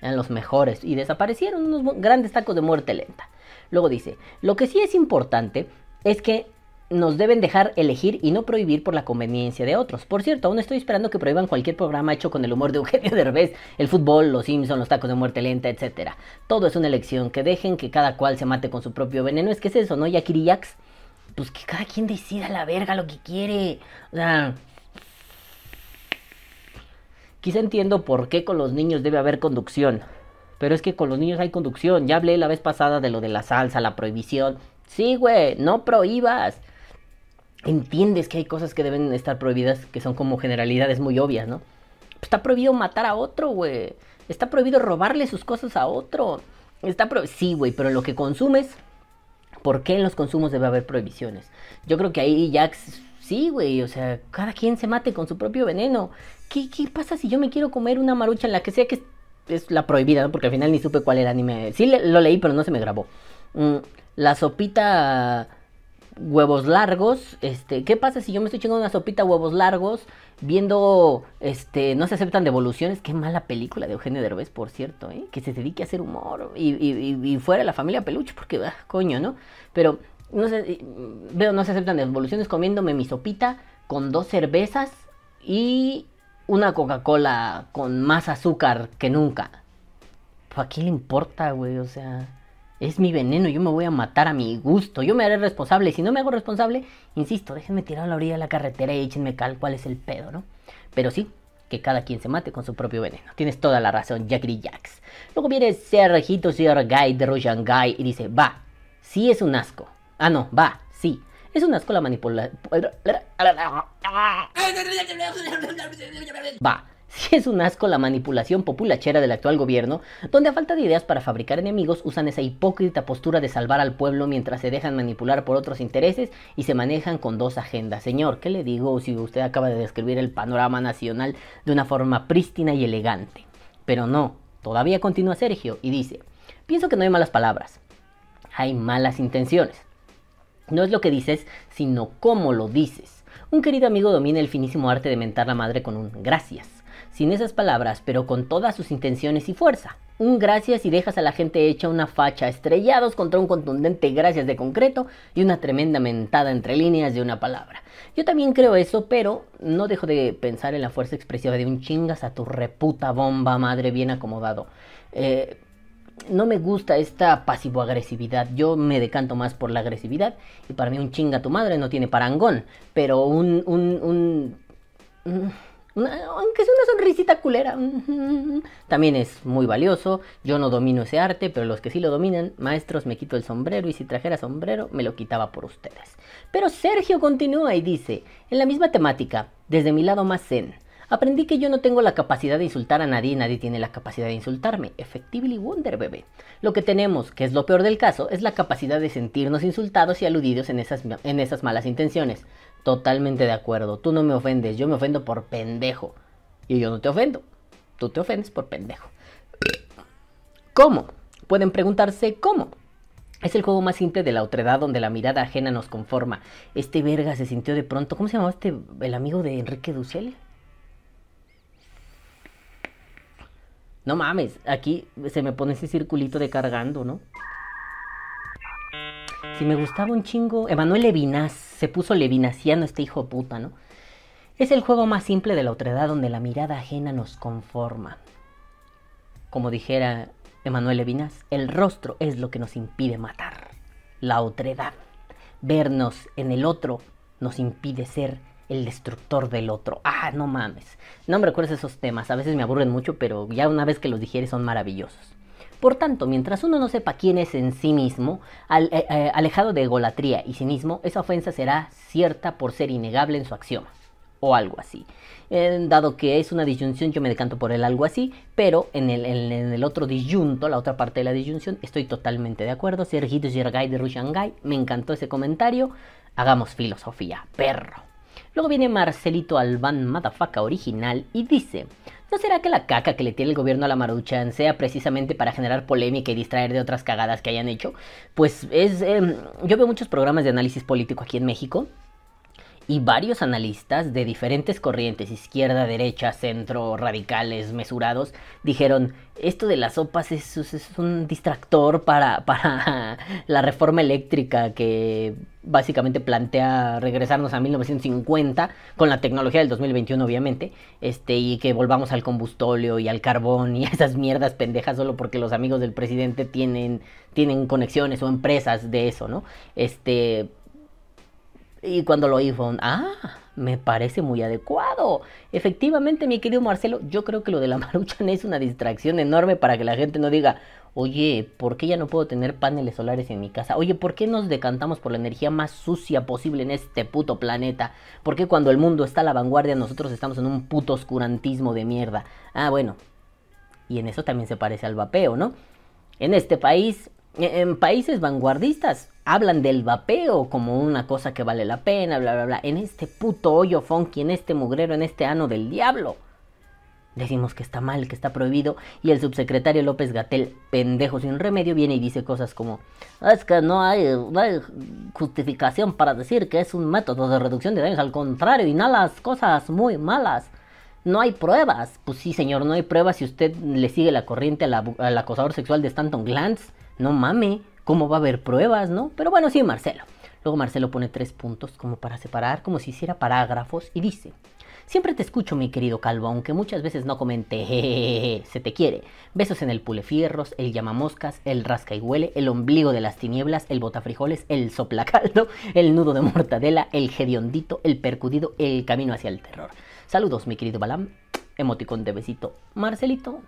eran los mejores, y desaparecieron unos grandes tacos de muerte lenta. Luego dice, lo que sí es importante es que nos deben dejar elegir y no prohibir por la conveniencia de otros. Por cierto, aún estoy esperando que prohíban cualquier programa hecho con el humor de Eugenio Derbez, el fútbol, los Simpsons, los tacos de muerte lenta, etc. Todo es una elección, que dejen que cada cual se mate con su propio veneno. Es que es eso, ¿no? Yakiriyax pues que cada quien decida la verga lo que quiere. O sea, quizá entiendo por qué con los niños debe haber conducción. Pero es que con los niños hay conducción. Ya hablé la vez pasada de lo de la salsa, la prohibición. Sí, güey, no prohíbas. Entiendes que hay cosas que deben estar prohibidas que son como generalidades muy obvias, ¿no? está prohibido matar a otro, güey. Está prohibido robarle sus cosas a otro. Está prohibido. Sí, güey, pero lo que consumes ¿Por qué en los consumos debe haber prohibiciones? Yo creo que ahí ya sí, güey, o sea, cada quien se mate con su propio veneno. ¿Qué, ¿Qué, pasa si yo me quiero comer una marucha en la que sea que es, la prohibida, ¿no? Porque al final ni supe cuál era, ni me... Sí lo leí, pero no se me grabó. Mm, la sopita huevos largos, este, ¿qué pasa si yo me estoy chingando una sopita huevos largos viendo, este, no se aceptan devoluciones? Qué mala película de Eugenio Derbez, por cierto, ¿eh? que se dedique a hacer humor y, y, fuera de la familia peluche, porque, ah, coño, ¿no? Pero, no sé, veo, no se aceptan devoluciones comiéndome mi sopita con dos cervezas y una Coca-Cola con más azúcar que nunca. ¿A quién le importa, güey? O sea... Es mi veneno, yo me voy a matar a mi gusto, yo me haré responsable. Si no me hago responsable, insisto, déjenme tirar a la orilla de la carretera y échenme cal cuál es el pedo, ¿no? Pero sí, que cada quien se mate con su propio veneno. Tienes toda la razón, Jackry Jacks. Luego viene Sergito Sir Guy de Roshan Guy y dice, va, sí es un asco. Ah, no, va, sí. Es un asco la manipulación. Va, Si es un asco la manipulación populachera del actual gobierno, donde a falta de ideas para fabricar enemigos usan esa hipócrita postura de salvar al pueblo mientras se dejan manipular por otros intereses y se manejan con dos agendas. Señor, ¿qué le digo si usted acaba de describir el panorama nacional de una forma prístina y elegante? Pero no, todavía continúa Sergio y dice, pienso que no hay malas palabras, hay malas intenciones. No es lo que dices, sino cómo lo dices. Un querido amigo domina el finísimo arte de mentar la madre con un gracias sin esas palabras, pero con todas sus intenciones y fuerza. Un gracias y dejas a la gente hecha una facha, estrellados contra un contundente gracias de concreto y una tremenda mentada entre líneas de una palabra. Yo también creo eso, pero no dejo de pensar en la fuerza expresiva de un chingas a tu reputa bomba madre bien acomodado. Eh, no me gusta esta pasivo-agresividad. Yo me decanto más por la agresividad. Y para mí un chinga tu madre no tiene parangón. Pero un, un, un aunque es una sonrisita culera, también es muy valioso. Yo no domino ese arte, pero los que sí lo dominan, maestros, me quito el sombrero y si trajera sombrero, me lo quitaba por ustedes. Pero Sergio continúa y dice, en la misma temática, desde mi lado más zen, aprendí que yo no tengo la capacidad de insultar a nadie y nadie tiene la capacidad de insultarme. Effectively Wonder, bebé. Lo que tenemos, que es lo peor del caso, es la capacidad de sentirnos insultados y aludidos en esas, en esas malas intenciones. Totalmente de acuerdo. Tú no me ofendes, yo me ofendo por pendejo. Y yo no te ofendo. Tú te ofendes por pendejo. ¿Cómo? Pueden preguntarse cómo. Es el juego más simple de la otredad donde la mirada ajena nos conforma. Este verga se sintió de pronto. ¿Cómo se llamaba este el amigo de Enrique Dussel? No mames, aquí se me pone ese circulito de cargando, ¿no? Si me gustaba un chingo. Emanuel Levinas. Se puso levinaciano este hijo de puta, ¿no? Es el juego más simple de la otredad donde la mirada ajena nos conforma. Como dijera Emanuel Levinas, el rostro es lo que nos impide matar. La otredad. Vernos en el otro nos impide ser el destructor del otro. Ah, no mames. No me recuerdes esos temas. A veces me aburren mucho, pero ya una vez que los digieres son maravillosos. Por tanto, mientras uno no sepa quién es en sí mismo, eh, eh, alejado de egolatría y cinismo, esa ofensa será cierta por ser innegable en su axioma. O algo así. Eh, dado que es una disyunción, yo me decanto por el algo así, pero en el, otro disyunto, la otra parte de la disyunción, estoy totalmente de acuerdo. Sergito Yergay de Rushangai, me encantó ese comentario. Hagamos filosofía, perro. Luego viene Marcelito Albán Madafaca original y dice, ¿no será que la caca que le tiene el gobierno a la Maruchan sea precisamente para generar polémica y distraer de otras cagadas que hayan hecho? Pues es... Em, yo veo muchos programas de análisis político aquí en México y varios analistas de diferentes corrientes, izquierda, derecha, centro, radicales, mesurados, dijeron, esto de las sopas es, un distractor para, para la reforma eléctrica que básicamente plantea regresarnos a 1950 con la tecnología del 2021 obviamente, este y que volvamos al combustóleo y al carbón y a esas mierdas pendejas solo porque los amigos del presidente tienen tienen conexiones o empresas de eso, ¿no? Este y cuando lo oí ah, me parece muy adecuado. Efectivamente, mi querido Marcelo, yo creo que lo de la maruchan es una distracción enorme para que la gente no diga, oye, ¿por qué ya no puedo tener paneles solares en mi casa? Oye, ¿por qué nos decantamos por la energía más sucia posible en este puto planeta? ¿Por qué cuando el mundo está a la vanguardia nosotros estamos en un puto oscurantismo de mierda? Ah, bueno. Y en eso también se parece al vapeo, ¿no? En este país en países vanguardistas hablan del vapeo como una cosa que vale la pena, bla, bla, bla. En este puto hoyo funky, en este mugrero, en este ano del diablo. Decimos que está mal, que está prohibido, y el subsecretario López Gatel, pendejo sin remedio, viene y dice cosas como: Es que no hay, justificación para decir que es un método de reducción de daños, al contrario, inhalas cosas muy malas. No hay pruebas. Pues sí, señor, no hay pruebas si usted le sigue la corriente al acosador sexual de Stanton Glantz. No mame, ¿cómo va a haber pruebas, no? Pero bueno, sí, Marcelo. Luego Marcelo pone tres puntos como para separar, como si hiciera parágrafos, y dice, Siempre te escucho, mi querido calvo, aunque muchas veces no comente, se te quiere. Besos en el pulefierros, el llamamoscas, el rasca y huele, el ombligo de las tinieblas, el botafrijoles, el soplacaldo, el nudo de mortadela, el gediondito, el percudido, el camino hacia el terror. Saludos, mi querido Balam. Emoticón de besito. Marcelito,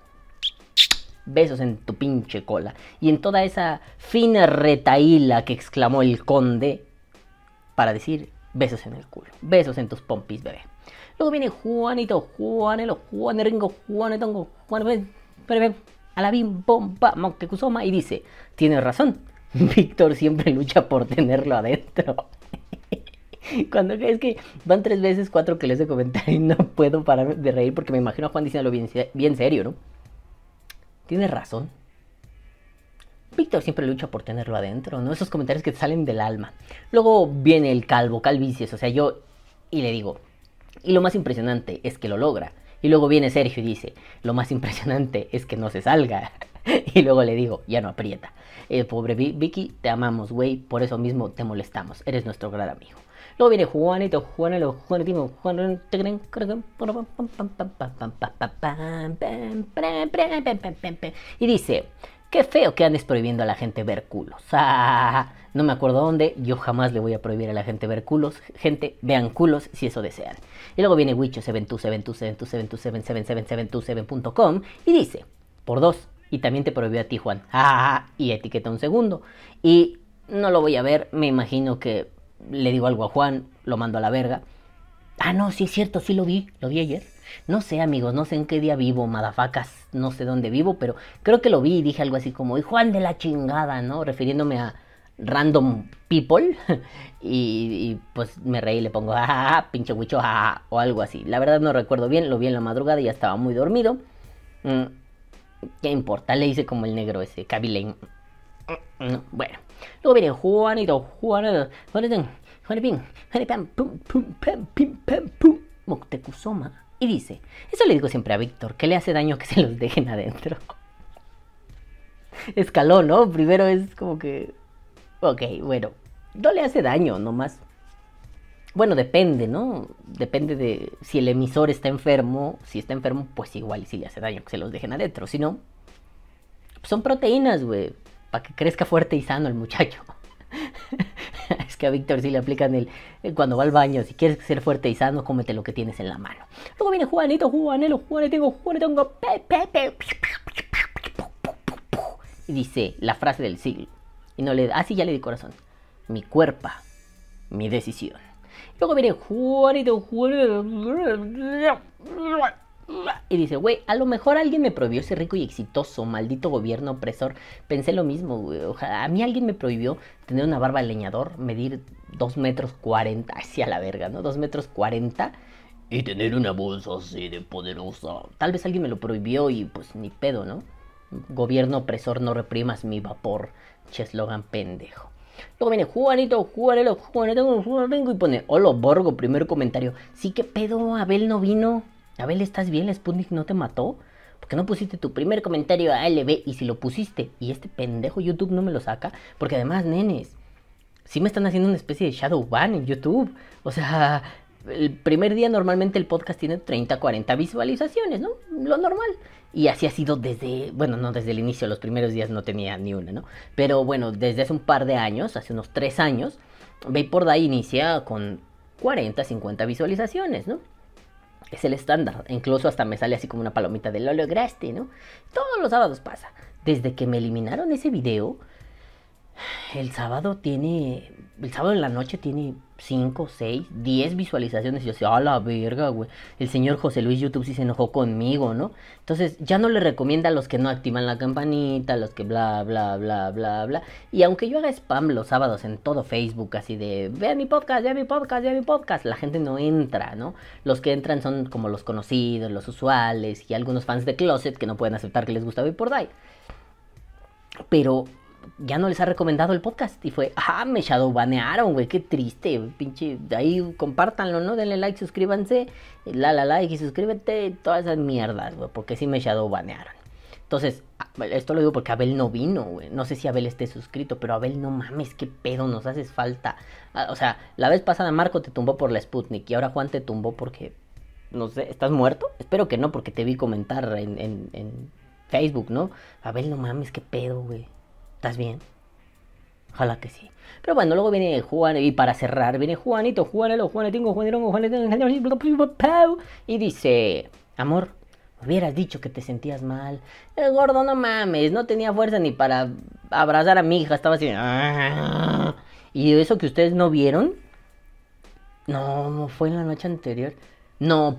besos en tu pinche cola. Y en toda esa fina retaíla que exclamó el conde para decir besos en el culo, besos en tus pompis, bebé. Luego viene Juanito, Juanelo, Juaneringo, Juanetongo, Juan... A la bim, bomba, Moctezuma y dice, tienes razón, Víctor siempre lucha por tenerlo adentro. Cuando es que van tres veces, cuatro que les de comentar y no puedo parar de reír porque me imagino a Juan diciéndolo bien, bien serio, ¿no? Tienes razón. Víctor siempre lucha por tenerlo adentro, ¿no? Esos comentarios que te salen del alma. Luego viene el calvo, calvicios, o sea, yo y le digo, y lo más impresionante es que lo logra. Y luego viene Sergio y dice, lo más impresionante es que no se salga. y luego le digo, ya no aprieta. Eh, pobre Vicky, te amamos, güey, por eso mismo te molestamos. Eres nuestro gran amigo. Luego viene Juanito, Juanelo, Juanito, Juan y dice, qué feo que andes prohibiendo a la gente ver culos. Ah, no me acuerdo dónde, yo jamás le voy a prohibir a la gente ver culos. Gente, vean culos si eso desean. Y luego viene Wicho72727777777.com y dice, por dos, y también te prohibió a ti, Juan. Ah, y etiqueta un segundo. Y no lo voy a ver, me imagino que le digo algo a Juan, lo mando a la verga. Ah, no, sí es cierto, sí lo vi, lo vi ayer. No sé, amigos, no sé en qué día vivo, madafacas, no sé dónde vivo, pero creo que lo vi y dije algo así como, y Juan de la chingada, ¿no? Refiriéndome a random people. y, pues me reí y le pongo, ah, pinche huicho, ah, o algo así. La verdad no recuerdo bien, lo vi en la madrugada y ya estaba muy dormido. Mm, ¿Qué importa? Le hice como el negro ese, Kaby bueno. Luego viene Juanito, Juanito, Juanito, Juanito, Juanito, pum, pum, pum, pum. Y dice, eso le digo siempre a Víctor, que le hace daño que se los dejen adentro. Escaló, ¿no? Primero es como que... Ok, bueno, no le hace daño, nomás. Bueno, depende, ¿no? Depende de si el emisor está enfermo. Si está enfermo, pues igual si le hace daño que se los dejen adentro. Si no, son proteínas, güey para que crezca fuerte y sano el muchacho. es que a Víctor sí le aplican el cuando va al baño, si quieres ser fuerte y sano, cómete lo que tienes en la mano. Luego viene Juanito, Juanelo, Juanito, Juanito, y dice la frase del siglo. Y no le así ya le di corazón. Mi cuerpo, mi decisión. Luego viene Juanito, Juanito. Y dice, güey, a lo mejor alguien me prohibió ser rico y exitoso, maldito gobierno opresor. Pensé lo mismo, güey. a mí alguien me prohibió tener una barba de leñador, medir 2 metros 40, hacia la verga, ¿no? 2 metros 40 y tener una bolsa así de poderosa. Tal vez alguien me lo prohibió y pues ni pedo, ¿no? Gobierno opresor, no reprimas mi vapor. Che eslogan pendejo. Luego viene Juanito, Juanelo, Juanito, Juanito, y pone, hola Borgo, primer comentario. Sí, que pedo? Abel no vino. Abel, ¿estás bien? Sputnik no te mató? ¿Por qué no pusiste tu primer comentario a LB? Y si lo pusiste y este pendejo YouTube no me lo saca, porque además, nenes, sí me están haciendo una especie de shadow ban en YouTube. O sea, el primer día normalmente el podcast tiene 30, 40 visualizaciones, ¿no? Lo normal. Y así ha sido desde, bueno, no desde el inicio, los primeros días no tenía ni una, ¿no? Pero bueno, desde hace un par de años, hace unos 3 años, Vapor inicia con 40, 50 visualizaciones, ¿no? Es el estándar. Incluso hasta me sale así como una palomita de lo lograste, ¿no? Todos los sábados pasa. Desde que me eliminaron ese video, el sábado tiene. El sábado en la noche tiene 5, 6, 10 visualizaciones. Y yo decía, a la verga, güey. El señor José Luis YouTube sí se enojó conmigo, ¿no? Entonces ya no le recomienda a los que no activan la campanita, a los que bla, bla, bla, bla, bla. Y aunque yo haga spam los sábados en todo Facebook, así de, vea mi podcast, vea mi podcast, vea mi podcast, la gente no entra, ¿no? Los que entran son como los conocidos, los usuales y algunos fans de Closet que no pueden aceptar que les gusta por Die. Pero ya no les ha recomendado el podcast. Y fue, ah, me shadowbanearon, güey, qué triste, pinche. Ahí compártanlo, ¿no? Denle like, suscríbanse, la, la, like y suscríbete, todas esas mierdas, güey, porque sí me shadowbanearon. Entonces, esto lo digo porque Abel no vino, güey. No sé si Abel esté suscrito, pero Abel, no mames, qué pedo, nos haces falta. O sea, la vez pasada Marco te tumbó por la Sputnik y ahora Juan te tumbó porque, no sé, ¿estás muerto? Espero que no, porque te vi comentar en, en, en Facebook, ¿no? Abel, no mames, qué pedo, güey. ¿Estás bien? Ojalá que sí. Pero bueno, luego viene Juan, y para cerrar, viene Juanito, Juanelo, Juanito, Juanito, Juanito, y dice, amor, hubieras dicho que te sentías mal. El gordo, no mames, no tenía fuerza ni para abrazar a mi hija, estaba así. Y eso que ustedes no vieron, no, fue en la noche anterior. No,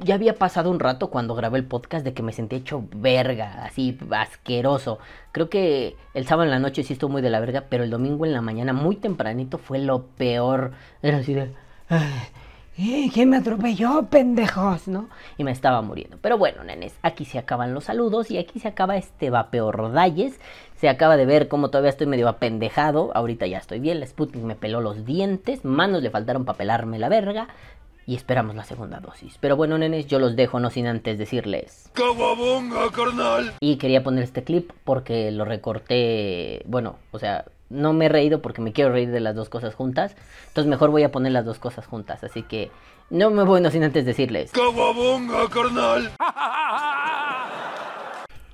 ya había pasado un rato cuando grabé el podcast de que me sentí hecho verga, así asqueroso. Creo que el sábado en la noche sí estuvo muy de la verga, pero el domingo en la mañana, muy tempranito, fue lo peor. Era así de... "Ay, ¿Quién me atropelló, pendejos? ¿No? Y me estaba muriendo. Pero bueno, nenes, aquí se acaban los saludos y aquí se acaba este vapeordalles. Se acaba de ver cómo todavía estoy medio apendejado. Ahorita ya estoy bien. La Sputnik me peló los dientes. Manos le faltaron para pelarme la verga. Y esperamos la segunda dosis. Pero bueno, nenes, yo los dejo no sin antes decirles. ¡Caguabonga, carnal! Y quería poner este clip porque lo recorté. Bueno, o sea, no me he reído porque me quiero reír de las dos cosas juntas. Entonces mejor voy a poner las dos cosas juntas. Así que no me voy no sin antes decirles. ¡Caguabonga, carnal!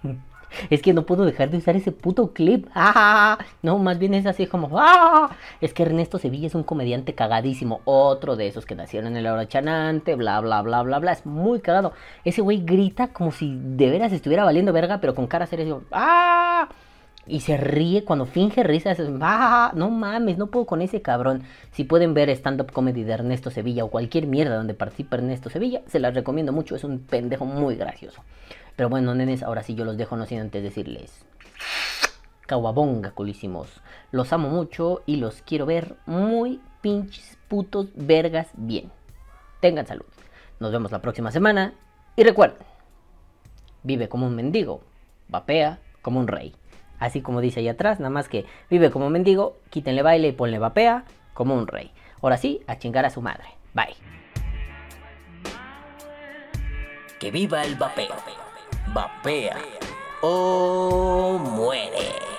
Es que no puedo dejar de usar ese puto clip. ¡Ah! No, más bien es así como. ¡Ah! Es que Ernesto Sevilla es un comediante cagadísimo. Otro de esos que nacieron en el hora chanante. Bla, bla, bla, bla, bla. Es muy cagado. Ese güey grita como si de veras estuviera valiendo verga, pero con cara seria. ¡Ah! Y se ríe cuando finge risa. es, ¡Ah! No mames, no puedo con ese cabrón. Si pueden ver stand-up comedy de Ernesto Sevilla o cualquier mierda donde participa Ernesto Sevilla, se las recomiendo mucho. Es un pendejo muy gracioso. Pero bueno, nenes, ahora sí yo los dejo no sin antes decirles. Caguabonga, culísimos. Los amo mucho y los quiero ver muy pinches putos vergas bien. Tengan salud. Nos vemos la próxima semana. Y recuerden, vive como un mendigo, vapea como un rey. Así como dice ahí atrás, nada más que vive como un mendigo, quítenle baile y ponle vapea como un rey. Ahora sí, a chingar a su madre. Bye. Que viva el vapeo. Vapea o muere.